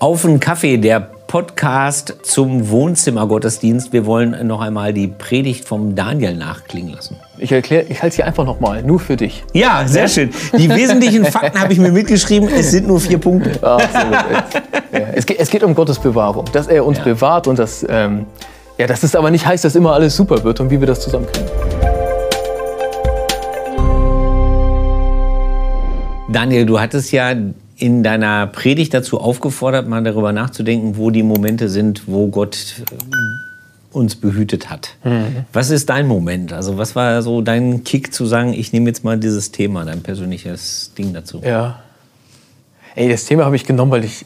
Auf einen Kaffee, der Podcast zum Wohnzimmergottesdienst. Wir wollen noch einmal die Predigt vom Daniel nachklingen lassen. Ich erkläre, ich halte sie einfach nochmal, nur für dich. Ja, sehr schön. Die wesentlichen Fakten habe ich mir mitgeschrieben. Es sind nur vier Punkte. Ey. ja, es, geht, es, geht, um Gottes Bewahrung, dass er uns ja. bewahrt und dass, ähm, ja, dass es aber nicht heißt, dass immer alles super wird und wie wir das zusammenkriegen. Daniel, du hattest ja in deiner Predigt dazu aufgefordert, mal darüber nachzudenken, wo die Momente sind, wo Gott äh, uns behütet hat. Mhm. Was ist dein Moment? Also was war so dein Kick zu sagen, ich nehme jetzt mal dieses Thema, dein persönliches Ding dazu? Ja. Ey, das Thema habe ich genommen, weil ich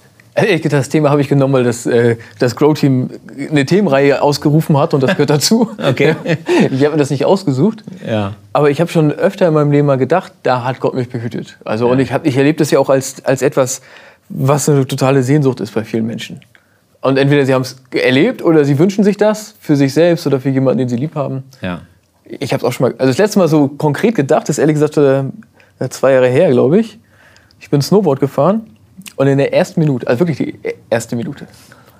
das Thema habe ich genommen, weil das, äh, das Grow-Team eine Themenreihe ausgerufen hat und das gehört dazu. okay. Ich habe mir das nicht ausgesucht. Ja. Aber ich habe schon öfter in meinem Leben mal gedacht, da hat Gott mich behütet. Also, ja. Und ich, ich erlebe das ja auch als, als etwas, was eine totale Sehnsucht ist bei vielen Menschen. Und entweder sie haben es erlebt oder sie wünschen sich das für sich selbst oder für jemanden, den sie lieb haben. Ja. Ich habe es auch schon mal, also das letzte Mal so konkret gedacht, ist ehrlich gesagt äh, zwei Jahre her, glaube ich. Ich bin Snowboard gefahren und in der ersten Minute, also wirklich die erste Minute,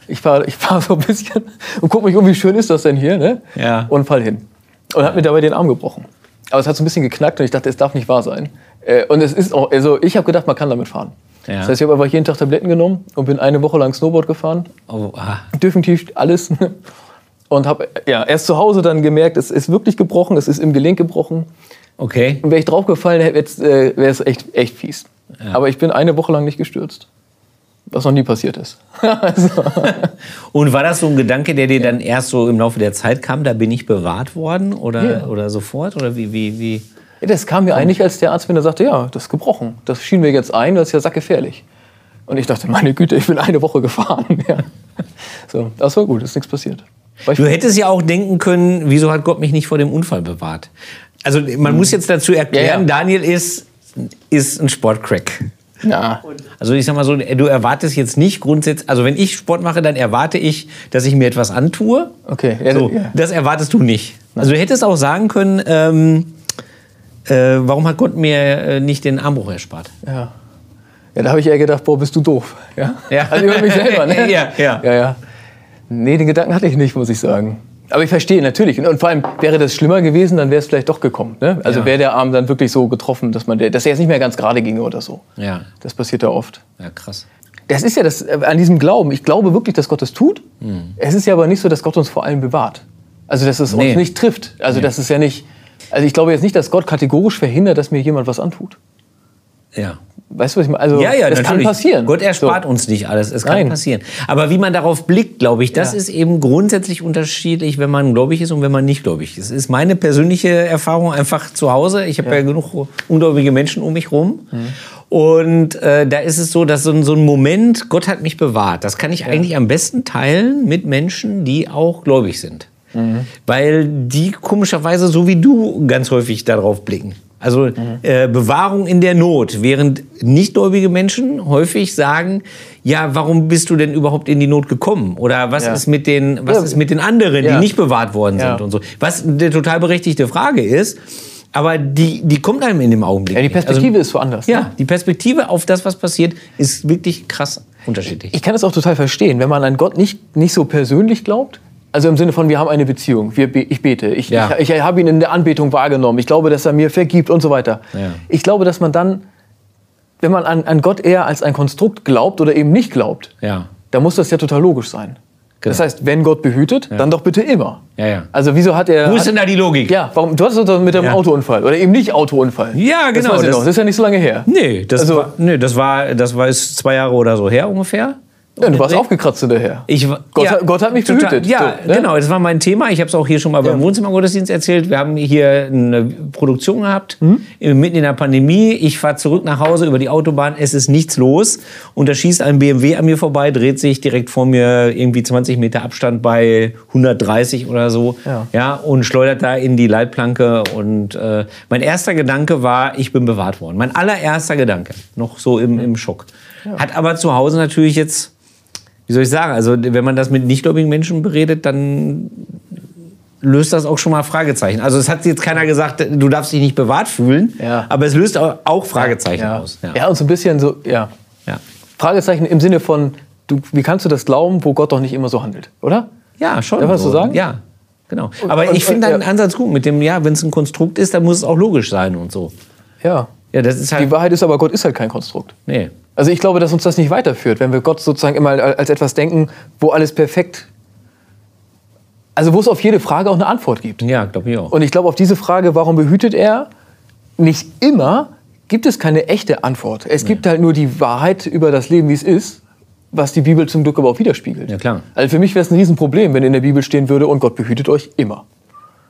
ich fahre ich fahr so ein bisschen und gucke mich um, wie schön ist das denn hier, ne? Ja. Und fall hin. Und habe mir dabei den Arm gebrochen. Aber es hat so ein bisschen geknackt und ich dachte, es darf nicht wahr sein. Äh, und es ist auch, also ich habe gedacht, man kann damit fahren. Ja. Das heißt, ich habe einfach jeden Tag Tabletten genommen und bin eine Woche lang Snowboard gefahren. Oh, ah. Definitiv alles. Und habe ja, erst zu Hause dann gemerkt, es ist wirklich gebrochen, es ist im Gelenk gebrochen. Okay. Und wäre ich draufgefallen, wäre es echt, echt fies. Ja. Aber ich bin eine Woche lang nicht gestürzt. Was noch nie passiert ist. also. Und war das so ein Gedanke, der dir dann erst so im Laufe der Zeit kam, da bin ich bewahrt worden oder, ja. oder sofort? Oder wie, wie, wie? Ja, das kam mir eigentlich, als der Arzt mir sagte, ja, das ist gebrochen. Das schienen wir jetzt ein, das ist ja sackgefährlich. Und ich dachte, meine Güte, ich bin eine Woche gefahren. Ja. So, das war gut, ist nichts passiert. Du hättest ja auch denken können, wieso hat Gott mich nicht vor dem Unfall bewahrt? Also man hm. muss jetzt dazu erklären, Daniel ist ist ein Sportcrack. Ja. Also ich sag mal so, du erwartest jetzt nicht grundsätzlich, also wenn ich Sport mache, dann erwarte ich, dass ich mir etwas antue. Okay. Ja, so, ja. Das erwartest du nicht. Also du hättest auch sagen können, ähm, äh, warum hat Gott mir äh, nicht den Armbruch erspart? Ja. Ja, da habe ich eher gedacht, boah, bist du doof. Ja. ja. Also über mich selber, ne? ja, ja. ja, ja. Nee, den Gedanken hatte ich nicht, muss ich sagen. Aber ich verstehe natürlich. Und vor allem wäre das schlimmer gewesen, dann wäre es vielleicht doch gekommen. Ne? Also ja. wäre der Arm dann wirklich so getroffen, dass, man der, dass er jetzt nicht mehr ganz gerade ginge oder so. Ja. Das passiert ja oft. Ja, krass. Das ist ja das äh, an diesem Glauben. Ich glaube wirklich, dass Gott das tut. Mhm. Es ist ja aber nicht so, dass Gott uns vor allem bewahrt. Also dass es nee. uns nicht trifft. Also nee. das ist ja nicht. Also ich glaube jetzt nicht, dass Gott kategorisch verhindert, dass mir jemand was antut. Ja. Weißt du, was ich meine? Also, ja, ja, das natürlich. kann passieren. Gott erspart so. uns nicht alles. Es kann Nein. passieren. Aber wie man darauf blickt, glaube ich, das ja. ist eben grundsätzlich unterschiedlich, wenn man gläubig ist und wenn man nicht gläubig ist. Das ist meine persönliche Erfahrung einfach zu Hause. Ich habe ja. ja. genug ungläubige Menschen um mich rum. Mhm. Und äh, da ist es so, dass so ein, so ein, Moment, Gott hat mich bewahrt, das kann ich ja. eigentlich am besten teilen mit Menschen, die auch gläubig sind. Mhm. Weil die komischerweise, so wie du, ganz häufig darauf blicken. Also mhm. äh, Bewahrung in der Not, während nichtgläubige Menschen häufig sagen, ja, warum bist du denn überhaupt in die Not gekommen? Oder was ja. ist mit den, was ja. ist mit den anderen, die nicht bewahrt worden sind und so? Was eine total berechtigte Frage ist. Aber die, die kommt einem in dem Augenblick. Ja, die Perspektive also, ist woanders. Ja, ne? die Perspektive auf das, was passiert, ist wirklich krass unterschiedlich. Ich kann es auch total verstehen, wenn man an Gott nicht, nicht so persönlich glaubt, also im Sinne von, wir haben eine Beziehung. Wir, ich bete. Ich, ja. ich, ich habe ihn in der Anbetung wahrgenommen. Ich glaube, dass er mir vergibt und so weiter. Ja. Ich glaube, dass man dann, wenn man an, an Gott eher als ein Konstrukt glaubt oder eben nicht glaubt, ja. dann muss das ja total logisch sein. Genau. Das heißt, wenn Gott behütet, dann doch bitte immer. Also wieso hat er... Wo ist denn da die Logik? Ja, warum, du hattest doch mit dem Autounfall oder eben nicht Autounfall. Ja, genau. Das, das, das ist ja nicht so lange her. Nee, das, also, war, nee, das, war, das war ist zwei Jahre oder so her ungefähr. Ja, du warst aufgekratzt hinterher. Ich, Gott, ja, Gott hat mich total, behütet. Ja, so, ne? genau, das war mein Thema. Ich habe es auch hier schon mal beim Wohnzimmergottesdienst erzählt. Wir haben hier eine Produktion gehabt, mhm. mitten in der Pandemie. Ich fahre zurück nach Hause über die Autobahn, es ist nichts los. Und da schießt ein BMW an mir vorbei, dreht sich direkt vor mir irgendwie 20 Meter Abstand bei 130 oder so. Ja. ja und schleudert da in die Leitplanke. Und äh, mein erster Gedanke war, ich bin bewahrt worden. Mein allererster Gedanke, noch so im, im Schock. Ja. Hat aber zu Hause natürlich jetzt wie soll ich sagen, also wenn man das mit nichtgläubigen Menschen beredet, dann löst das auch schon mal Fragezeichen. Also es hat jetzt keiner gesagt, du darfst dich nicht bewahrt fühlen, ja. aber es löst auch Fragezeichen ja. aus. Ja. ja. und so ein bisschen so, ja. ja. Fragezeichen im Sinne von, du, wie kannst du das glauben, wo Gott doch nicht immer so handelt, oder? Ja, schon. Darf so sagen? Ja, genau. Aber und- ich finde deinen ja. Ansatz gut. Mit dem, ja, wenn es ein Konstrukt ist, dann muss es auch logisch sein und so. Ja. Ja, das ist Die halt. Wahrheit ist aber, Gott ist halt kein Konstrukt. Nee. Also ich glaube, dass uns das nicht weiterführt, wenn wir Gott sozusagen immer als etwas denken, wo alles perfekt, also wo es auf jede Frage auch eine Antwort gibt. Ja, glaube ich auch. Und ich glaube, auf diese Frage, warum behütet er, nicht immer gibt es keine echte Antwort. Es gibt halt nur die Wahrheit über das Leben, wie es ist, was die Bibel zum Glück aber auch widerspiegelt. Ja, klar. Also für mich wäre es ein Riesenproblem, wenn in der Bibel stehen würde, und Gott behütet euch immer.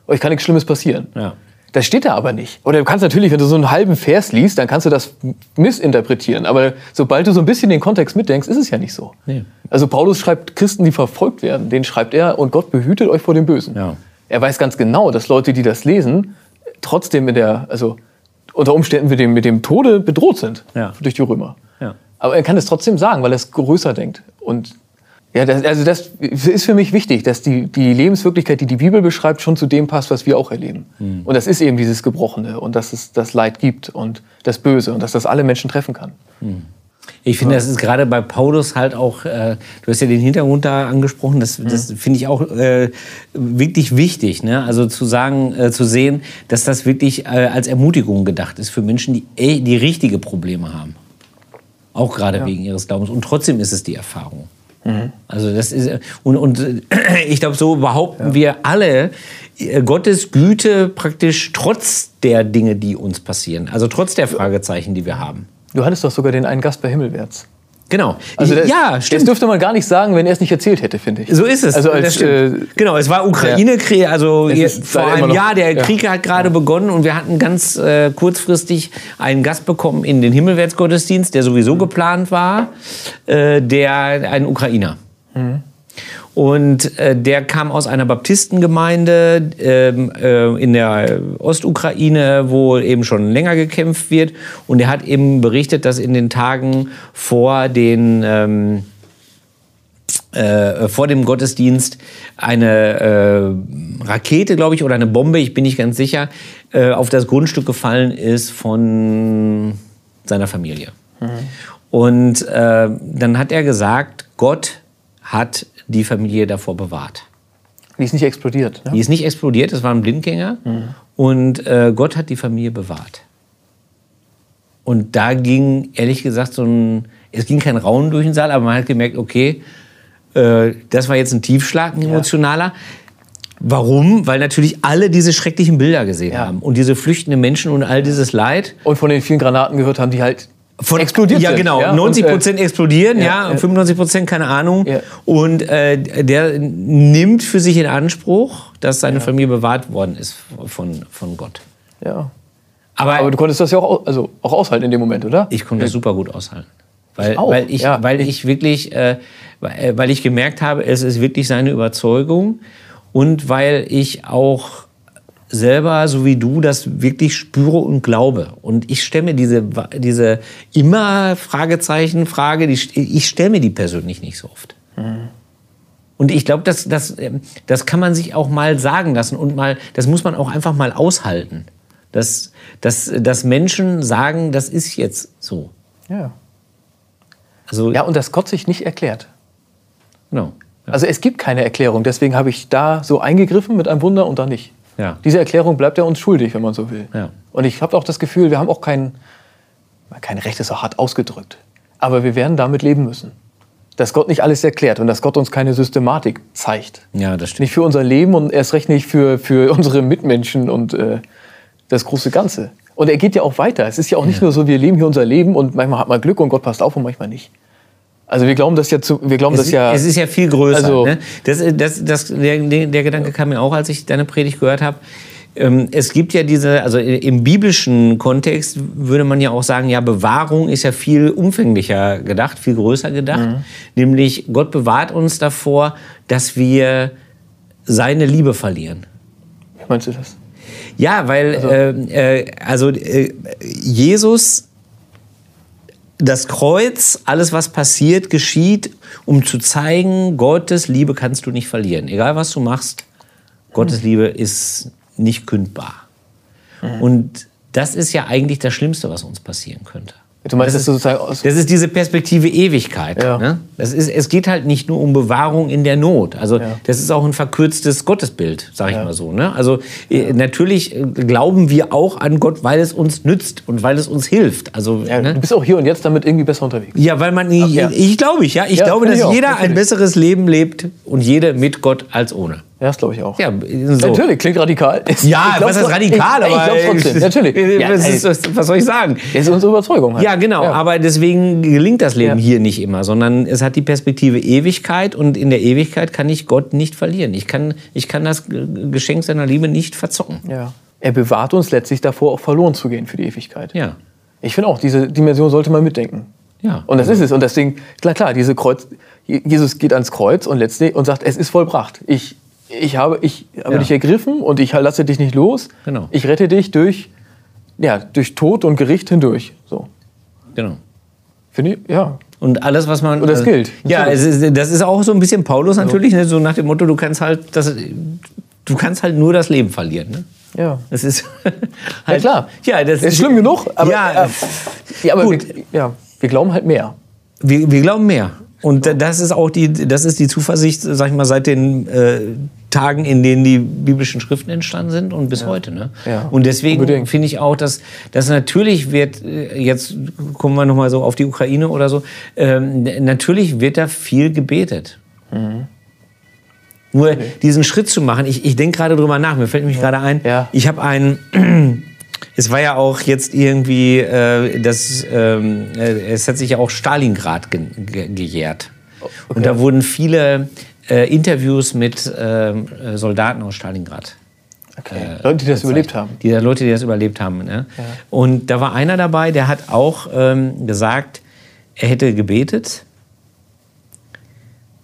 Euch kann nichts Schlimmes passieren. Ja. Das steht da aber nicht. Oder du kannst natürlich, wenn du so einen halben Vers liest, dann kannst du das missinterpretieren. Aber sobald du so ein bisschen den Kontext mitdenkst, ist es ja nicht so. Nee. Also Paulus schreibt Christen, die verfolgt werden, den schreibt er, und Gott behütet euch vor dem Bösen. Ja. Er weiß ganz genau, dass Leute, die das lesen, trotzdem in der, also unter Umständen mit dem, mit dem Tode bedroht sind Ja. durch die Römer. Ja. Aber er kann es trotzdem sagen, weil er es größer denkt. Und ja, das, also das ist für mich wichtig, dass die, die Lebenswirklichkeit, die die Bibel beschreibt, schon zu dem passt, was wir auch erleben. Und das ist eben dieses Gebrochene und dass es das Leid gibt und das Böse und dass das alle Menschen treffen kann. Ich finde, das ist gerade bei Paulus halt auch, äh, du hast ja den Hintergrund da angesprochen, das, das finde ich auch äh, wirklich wichtig. Ne? Also zu sagen, äh, zu sehen, dass das wirklich äh, als Ermutigung gedacht ist für Menschen, die, eh- die richtige Probleme haben. Auch gerade wegen ihres Glaubens. Und trotzdem ist es die Erfahrung. Also das ist und, und ich glaube, so behaupten wir alle äh, Gottes Güte praktisch trotz der Dinge, die uns passieren. Also trotz der Fragezeichen, die wir haben. Du hattest doch sogar den einen Gast bei Himmelwärts. Genau. Also das, ja, Das stimmt. dürfte man gar nicht sagen, wenn er es nicht erzählt hätte, finde ich. So ist es. Also als, das äh, genau, es war Ukraine-Krieg, also vor einem Jahr, der ja. Krieg hat gerade begonnen und wir hatten ganz äh, kurzfristig einen Gast bekommen in den Himmelwärtsgottesdienst, der sowieso geplant war, äh, der ein Ukrainer. Und äh, der kam aus einer Baptistengemeinde ähm, äh, in der Ostukraine, wo eben schon länger gekämpft wird. Und er hat eben berichtet, dass in den Tagen vor den ähm, äh, vor dem Gottesdienst eine äh, Rakete, glaube ich, oder eine Bombe, ich bin nicht ganz sicher, äh, auf das Grundstück gefallen ist von seiner Familie. Und äh, dann hat er gesagt, Gott hat die Familie davor bewahrt. die ist nicht explodiert. Ne? Die ist nicht explodiert, das war ein Blindgänger. Und äh, Gott hat die Familie bewahrt. Und da ging, ehrlich gesagt, so ein, es ging kein Raunen durch den Saal, aber man hat gemerkt, okay, äh, das war jetzt ein Tiefschlag, ein emotionaler. Warum? Weil natürlich alle diese schrecklichen Bilder gesehen Ja. haben und diese flüchtenden Menschen und all dieses Leid. Und von den vielen Granaten gehört haben, die halt Von, explodiert ja, sind. genau. ja? 90 Und, äh, Prozent explodieren, ja, ja, und ja. 95 Prozent keine Ahnung. Ja. Und äh, der nimmt für sich in Anspruch, dass seine Familie bewahrt worden ist von, von Gott. ja. Aber, Aber du konntest das ja auch, au- also auch aushalten in dem Moment, oder? ich konnte das super gut aushalten. Weil, Ich auch, weil, ich, weil ich wirklich, äh, äh, weil ich gemerkt habe, es ist wirklich seine Überzeugung und weil ich auch selber, so wie du, das wirklich spüre und glaube. Und ich stelle mir diese, diese immer Fragezeichen, Frage, die, ich stelle mir die persönlich nicht so oft. Und ich glaube, das, das, ähm, das kann man sich auch mal sagen lassen und mal, das muss man auch einfach mal aushalten. Dass, dass, dass Menschen sagen, das ist jetzt so. Ja. Also, Ja, und dass Gott sich nicht erklärt. genau. Also es gibt keine Erklärung, deswegen habe ich da so eingegriffen mit einem Wunder und da nicht. Ja. Diese Erklärung bleibt er uns schuldig, wenn man so will. Ja. Und ich habe auch das Gefühl, wir haben auch kein, kein Recht, ist so hart ausgedrückt. Aber wir werden damit leben müssen. Dass Gott nicht alles erklärt und dass Gott uns keine Systematik zeigt. Ja, das stimmt. Nicht für unser Leben und erst recht nicht für, für unsere Mitmenschen und äh, das große Ganze. Und er geht ja auch weiter. Es ist ja auch nicht nur so, wir leben hier unser Leben und manchmal hat man Glück und Gott passt auf und manchmal nicht. Also wir glauben das ja zu, wir glauben Es, das ja. es ist ja viel größer. Also- ne? das, das, das, der, der Gedanke kam mir auch, als ich deine Predigt gehört habe. Ähm, Es gibt ja diese, also im biblischen Kontext würde man ja auch sagen, ja, Bewahrung ist ja viel umfänglicher gedacht, viel größer gedacht. Mhm. Nämlich Gott bewahrt uns davor, dass wir seine Liebe verlieren. Wie meinst du das? Ja, weil äh, äh, also äh, Jesus, das Kreuz, alles was passiert, geschieht, um zu zeigen, Gottes Liebe kannst du nicht verlieren. Egal was du machst, Gottes Liebe ist nicht kündbar. Und das ist ja eigentlich das Schlimmste, was uns passieren könnte. Du meinst, das, das ist, sozusagen aus das ist diese Perspektive Ewigkeit. Ja. Ne? Das ist, es geht halt nicht nur um Bewahrung in der Not. Also Ja. das ist auch ein verkürztes Gottesbild, sage ich Ja. mal so. Ne? Also äh, natürlich äh, glauben wir auch an Gott, weil es uns nützt und weil es uns hilft. Also ne? Du bist auch hier und jetzt damit irgendwie besser unterwegs. Ja, weil man, ich, ja. ich glaube ich, ja, ich glaube, dass ich auch, jeder ein besseres Leben lebt und jede mit Gott als ohne. Ja, das glaube ich auch. Ja, so. Natürlich, klingt radikal. Ja, ich glaub's was ist radikal? Ich, ich glaube trotzdem, natürlich. Ja, was, ist, was, soll ich sagen? das ist unsere Überzeugung. Halt. Ja, genau. Ja. Aber deswegen gelingt das Leben Ja. hier nicht immer, sondern es hat die Perspektive Ewigkeit und in der Ewigkeit kann ich Gott nicht verlieren. Ich kann, ich kann das Geschenk seiner Liebe nicht verzocken. Ja. Er bewahrt uns letztlich davor, auch verloren zu gehen für die Ewigkeit. Ja. Ich finde auch, diese Dimension sollte man mitdenken. Ja. Und das ist es. Und deswegen, klar, klar, diese Kreuz, Jesus geht ans Kreuz und letztlich und sagt, es ist vollbracht. Ich, ich habe, ich habe Ja. dich ergriffen und ich lasse dich nicht los. Genau. Ich rette dich durch, ja, durch Tod und Gericht hindurch. So. Genau. Finde ich, ja. Und alles, was man. Und das also, gilt, Ja, natürlich. ist, das ist auch so ein bisschen Paulus natürlich, ne? so nach dem Motto, du kannst halt das, du kannst halt nur das Leben verlieren. Ne? Ja. Das ist Ja, klar. Ja, das Ist schlimm genug, aber, ja, äh, ja, aber gut. Wir, ja, wir glauben halt mehr. Wir, wir glauben mehr. Und da- das ist auch die, das ist die Zuversicht, sag ich mal, seit den äh, Tagen, in denen die biblischen Schriften entstanden sind und bis heute. Ne? Ja, Und deswegen finde ich auch, dass, dass natürlich wird, äh, jetzt kommen wir nochmal so auf die Ukraine oder so, ähm, natürlich wird da viel gebetet. Mhm. Nur diesen Schritt zu machen, ich, ich denke gerade drüber nach, mir fällt mich gerade ein, Ja. ich habe einen, es war ja auch jetzt irgendwie, äh, das, ähm, äh, es hat sich ja auch Stalingrad ge ge gejährt. Und da wurden viele äh, Interviews mit ähm, äh, Soldaten aus Stalingrad. Okay. Leute, die das überlebt haben. Die Leute, die das überlebt haben. Ne? Und da war einer dabei, der hat auch ähm, gesagt, er hätte gebetet.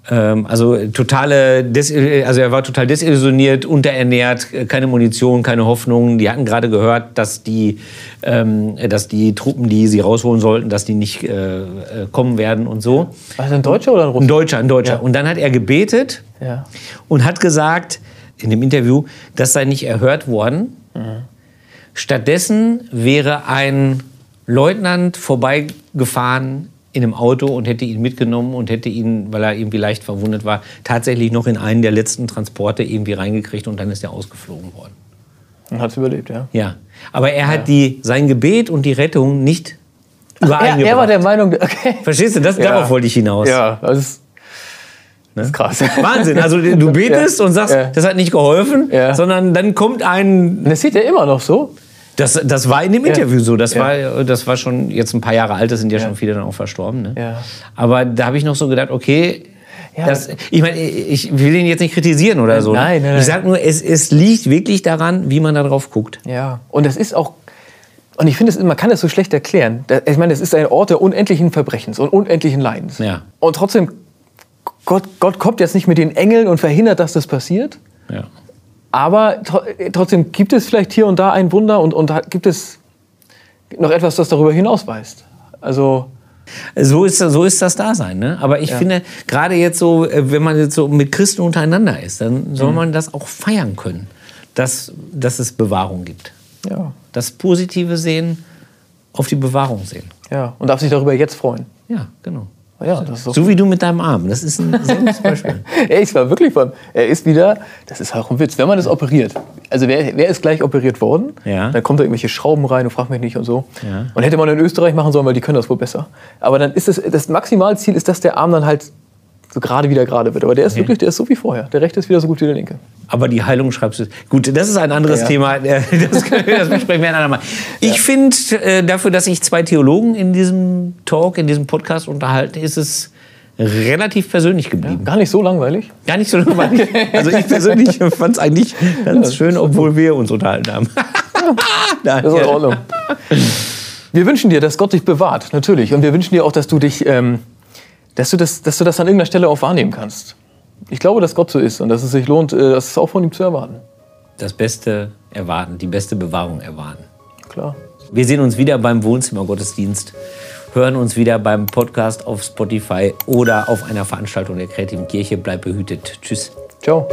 Ähm, also totale, Des also er war total desillusioniert, unterernährt, äh, keine Munition, keine Hoffnung. Die hatten gerade gehört, dass die, ähm, dass die Truppen, die sie rausholen sollten, dass die nicht äh, äh, kommen werden und so. War das ein Deutscher oder ein Ein Russe? Deutscher, ein Deutscher. Ja. Und dann hat er gebetet Ja. und hat gesagt in dem Interview, das sei nicht erhört worden. Stattdessen wäre ein Leutnant vorbeigefahren in einem Auto und hätte ihn mitgenommen und hätte ihn, weil er irgendwie leicht verwundet war, tatsächlich noch in einen der letzten Transporte irgendwie reingekriegt und dann ist er ausgeflogen worden. Und hat es überlebt, ja. Ja, aber er hat die, sein Gebet und die Rettung nicht Er, übereingebracht. er war der Meinung, okay. Verstehst du? Das, Ja. Darauf wollte ich hinaus. Ja, das ist, das ist krass. Wahnsinn. Also du betest Ja. und sagst, Ja. das hat nicht geholfen, Ja. sondern dann kommt ein. Das sieht er immer noch so. Das, das war in dem Interview so. Das, Ja. war, das war schon jetzt ein paar Jahre alt, das sind ja, schon viele dann auch verstorben. Ne? Ja. Aber da habe ich noch so gedacht, okay. Ja. Das, ich meine, ich will ihn jetzt nicht kritisieren oder so. ne? Nein, nein, nein. Ich sage nur, es, es liegt wirklich daran, wie man da drauf guckt. Ja. Und das ist auch. Und ich finde, man kann es so schlecht erklären. Da- Ich meine, es ist ein Ort der unendlichen Verbrechens und unendlichen Leidens. Ja. Und trotzdem, Gott, Gott kommt jetzt nicht mit den Engeln und verhindert, dass das passiert. Ja. Aber tro trotzdem gibt es vielleicht hier und da ein Wunder und, und gibt es noch etwas, das darüber hinausweist. Also, So ist, so ist das Dasein. Ne? Aber ich finde, gerade jetzt so, äh, wenn man jetzt so mit Christen untereinander ist, dann soll Mhm. man das auch feiern können, dass, dass es Bewahrung gibt. ja. Das Positive sehen, auf die Bewahrung sehen. ja. Und darf sich darüber jetzt freuen. Ja, genau. Ja, ist doch So wie du mit deinem Arm. Das ist ein sehr gutes Beispiel. Er ist war wirklich von. Er ist wieder. Das ist auch ein Witz. Wenn man das operiert, also wer, wer ist gleich operiert worden? Ja. Dann kommt da irgendwelche Schrauben rein und fragt mich nicht und so. Ja. Und hätte man in Österreich machen sollen, weil die können das wohl besser. Aber dann ist das, das Maximalziel ist, dass der Arm dann halt so gerade wieder gerade wird. Aber der ist wirklich, der ist so wie vorher. Der rechte ist wieder so gut wie der linke. Aber die Heilung schreibst du. Gut, das ist ein anderes Ja. Thema. Das, können wir- das besprechen wir ein andermal. Ich finde, äh, dafür, dass sich zwei Theologen in diesem Talk, in diesem Podcast unterhalten, ist es relativ persönlich geblieben. Gar nicht so langweilig. Gar nicht so langweilig. Also ich persönlich fand es eigentlich ganz schön, obwohl wir uns unterhalten haben. Nein, Das ist in ja. Ordnung. Wir wünschen dir, dass Gott dich bewahrt, natürlich. Und wir wünschen dir auch, dass du dich, ähm, dass du das, dass du das an irgendeiner Stelle auch wahrnehmen kannst. Ich glaube, dass Gott so ist und dass es sich lohnt, äh, das auch von ihm zu erwarten. Das Beste erwarten, die beste Bewahrung erwarten. Klar. Wir sehen uns wieder beim Wohnzimmergottesdienst, hören uns wieder beim Podcast auf Spotify oder auf einer Veranstaltung der Kreativen Kirche. Bleib behütet. Tschüss. Ciao.